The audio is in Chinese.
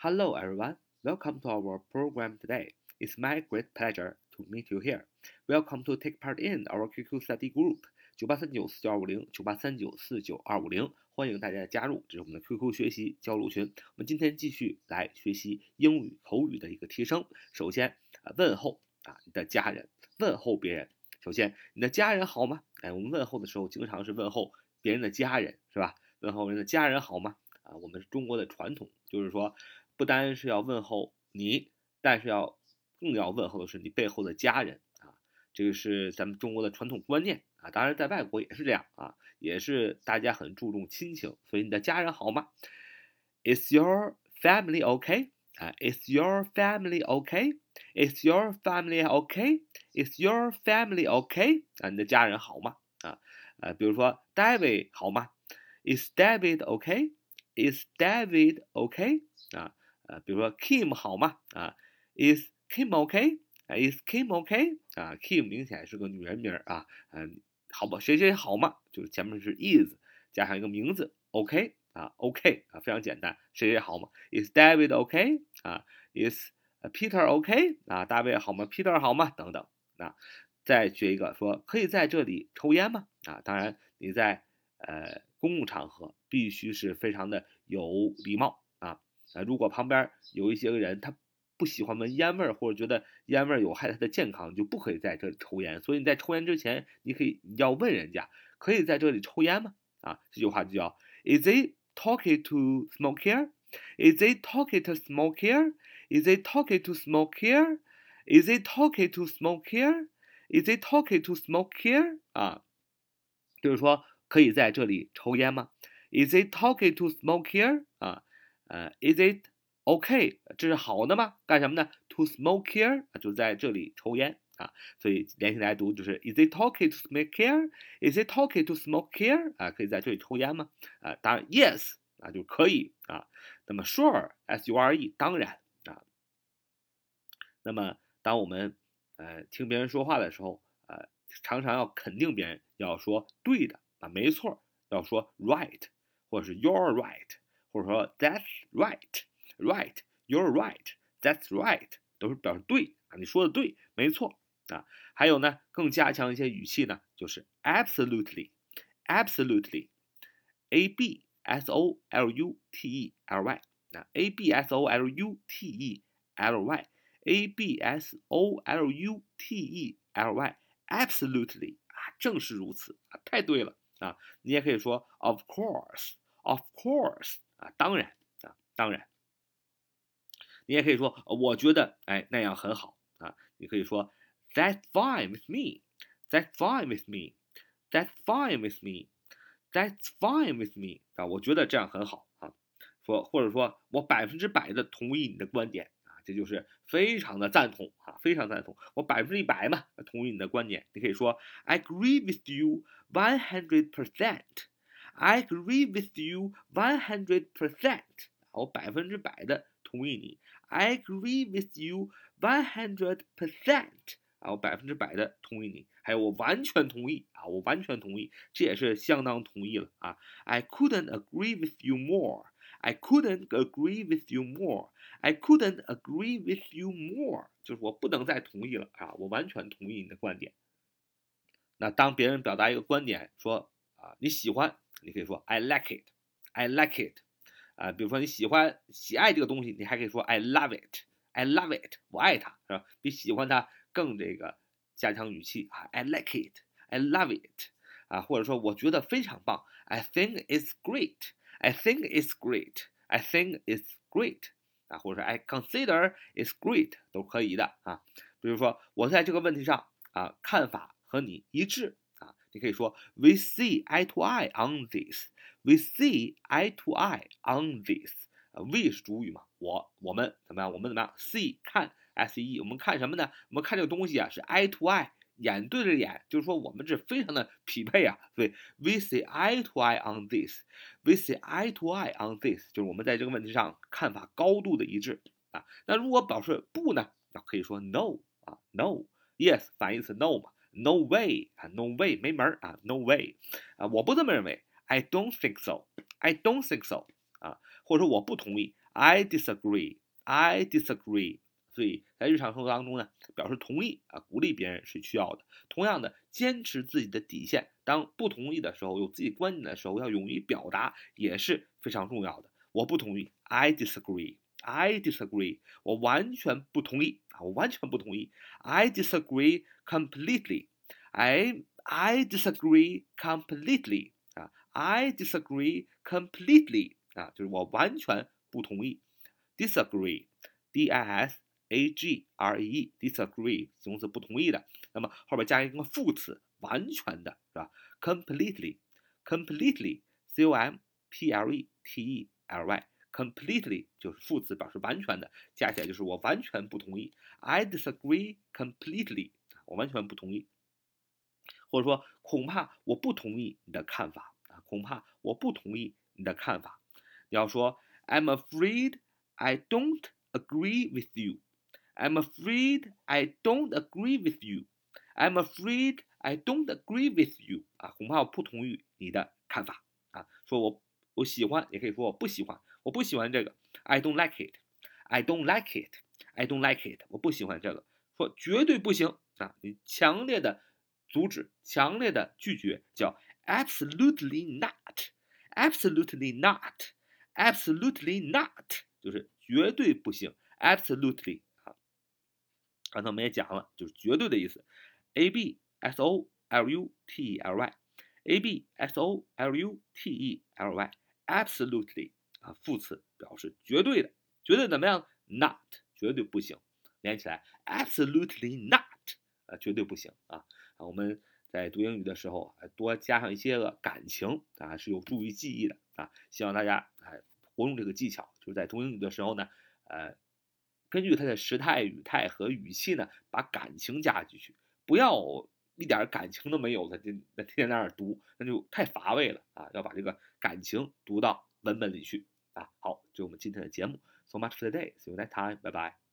Hello, everyone. Welcome to our program today. It's my great pleasure to meet you here. Welcome to take part in our QQ study group 九八三九四九二五零九八三九四九二五零，欢迎大家的加入，这是我们的 QQ 学习交流群。我们今天继续来学习英语口语的一个提升。首先啊，问候啊，你的家人，问候别人。首先，你的家人好吗？哎，我们问候的时候经常是问候别人的家人，是吧？问候人的家人好吗？啊，我们中国的传统就是说，不单是要问候你，但是要更要问候的是你背后的家人啊。这个是咱们中国的传统观念啊。当然，在外国也是这样啊，也是大家很注重亲情。所以你的家人好吗？Is your family OK？啊，Is your family OK？Is your family okay？Is your family OK？啊，你的家人好吗？啊，呃，比如说 David 好吗？Is David OK？Is David OK？啊，呃，比如说 Kim 好吗？啊，Is Kim okay？Is Kim OK？啊，Kim 明显是个女人名啊，嗯，好吧，谁谁好吗？就是前面是 is 加上一个名字，OK。啊，OK 啊，非常简单，谁谁好吗？Is David OK 啊？Is Peter OK 啊？大卫好吗？Peter 好吗？等等，啊，再学一个，说可以在这里抽烟吗？啊，当然你在呃公共场合必须是非常的有礼貌啊，如果旁边有一些个人他不喜欢闻烟味儿，或者觉得烟味儿有害他的健康，就不可以在这里抽烟。所以你在抽烟之前，你可以你要问人家，可以在这里抽烟吗？啊，这句话就叫 Is it talking to smoke here? Is it talking to smoke here? Is it talking to smoke here? Is it talking to smoke here? Is it talking to smoke here? 啊，就是说可以在这里抽烟吗？Is it talking to smoke here? 啊，呃，Is it OK？这是好的吗？干什么呢？To smoke here 就在这里抽烟。啊，所以连起来读就是 Is it talking to smoke here? Is it talking to smoke here? 啊，可以在这里抽烟吗？啊，当然 Yes 啊就可以啊。那么 Sure S U R E 当然啊。那么当我们呃听别人说话的时候，呃常常要肯定别人，要说对的啊，没错，要说 Right 或者是 You're right，或者说 That's right，Right，You're right，That's right，都是表示对啊，你说的对，没错。啊，还有呢，更加强一些语气呢，就是 absolutely，absolutely，a b s o l u t e l y，那 a b s o l u t e l y，a b s o l u t e l y，absolutely 啊，正是如此啊，太对了啊，你也可以说 of course，of course 啊，当然啊，当然，你也可以说，我觉得哎那样很好啊，你可以说。That's fine with me. That's fine with me. That's fine with me. That's fine with me 啊，我觉得这样很好啊。说或者说我百分之百的同意你的观点啊，这就是非常的赞同啊，非常赞同。我百分之一百嘛，同意你的观点。你可以说 I agree with you one hundred percent. I agree with you one hundred percent. 我百分之百的同意你。I agree with you one hundred percent. 啊，我百分之百的同意你，还有我完全同意啊，我完全同意，这也是相当同意了啊。I couldn't agree with you more. I couldn't agree with you more. I couldn't agree with you more. 就是我不能再同意了啊，我完全同意你的观点。那当别人表达一个观点，说啊你喜欢，你可以说 I like it. I like it. 啊，比如说你喜欢喜爱这个东西，你还可以说 I love it. I love it. 我爱它，是吧？比喜欢它。更这个加强语气啊，I like it, I love it 啊，或者说我觉得非常棒，I think it's great, I think it's great, I think it's great 啊，或者说 I consider it's great 都可以的啊。比如说我在这个问题上啊看法和你一致，你可以说 We see eye to eye on this, We see eye to eye on this，We 是主语嘛，我我们怎么样？我们怎么样？See 看。S E，我们看什么呢？我们看这个东西啊，是 eye to eye，眼对着眼，就是说我们这非常的匹配啊。所以 we see eye to eye on this，we see eye to eye on this，就是我们在这个问题上看法高度的一致啊。那如果表示不呢，那可以说 no 啊，no，yes 反义词 no 嘛，no way 啊，no way 没门儿啊，no way 啊，我不这么认为，I don't think so，I don't think so 啊，或者说我不同意 I disagree. I disagree. 所以在日常生活当中呢，表示同意啊，鼓励别人是需要的。同样的，坚持自己的底线，当不同意的时候，有自己观点的时候，要勇于表达也是非常重要的。我不同意，I disagree. I disagree. 我完全不同意，我完全不同意。I disagree completely. I I disagree completely. 啊，I disagree completely. 啊，就是我完全不同意。Disagree. D I S A G R E E disagree 形容词不同意的，那么后边加一个副词，完全的是吧？Completely, completely, C O M P L E T E L Y, completely 就是副词，表示完全的，加起来就是我完全不同意。I disagree completely，我完全不同意，或者说恐怕我不同意你的看法啊，恐怕我不同意你的看法。你要说 I'm afraid I don't agree with you。I'm afraid I don't agree with you. I'm afraid I don't agree with you. 啊，恐怕我不同意你的看法啊。说我我喜欢，也可以说我不喜欢，我不喜欢这个。I don't like it. I don't like it. I don't like it. 我不喜欢这个。说绝对不行啊！你强烈的阻止，强烈的拒绝，叫 absolutely not. Absolutely not. Absolutely not. 就是绝对不行。Absolutely. 刚才我们也讲了，就是绝对的意思，a b s o l u t e l y，a b s o l u t e l y，absolutely 副词表示绝对的，绝对怎么样？not 绝对不行，连起来，absolutely not 啊，绝对不行啊。啊，我们在读英语的时候啊，多加上一些个感情啊，是有助于记忆的啊。希望大家哎活用这个技巧，就是在读英语的时候呢，呃。根据它的时态、语态和语气呢，把感情加进去，不要一点感情都没有的，就天天在那儿读，那就太乏味了啊！要把这个感情读到文本里去啊！好，就我们今天的节目，So much for today，See you next time，拜拜。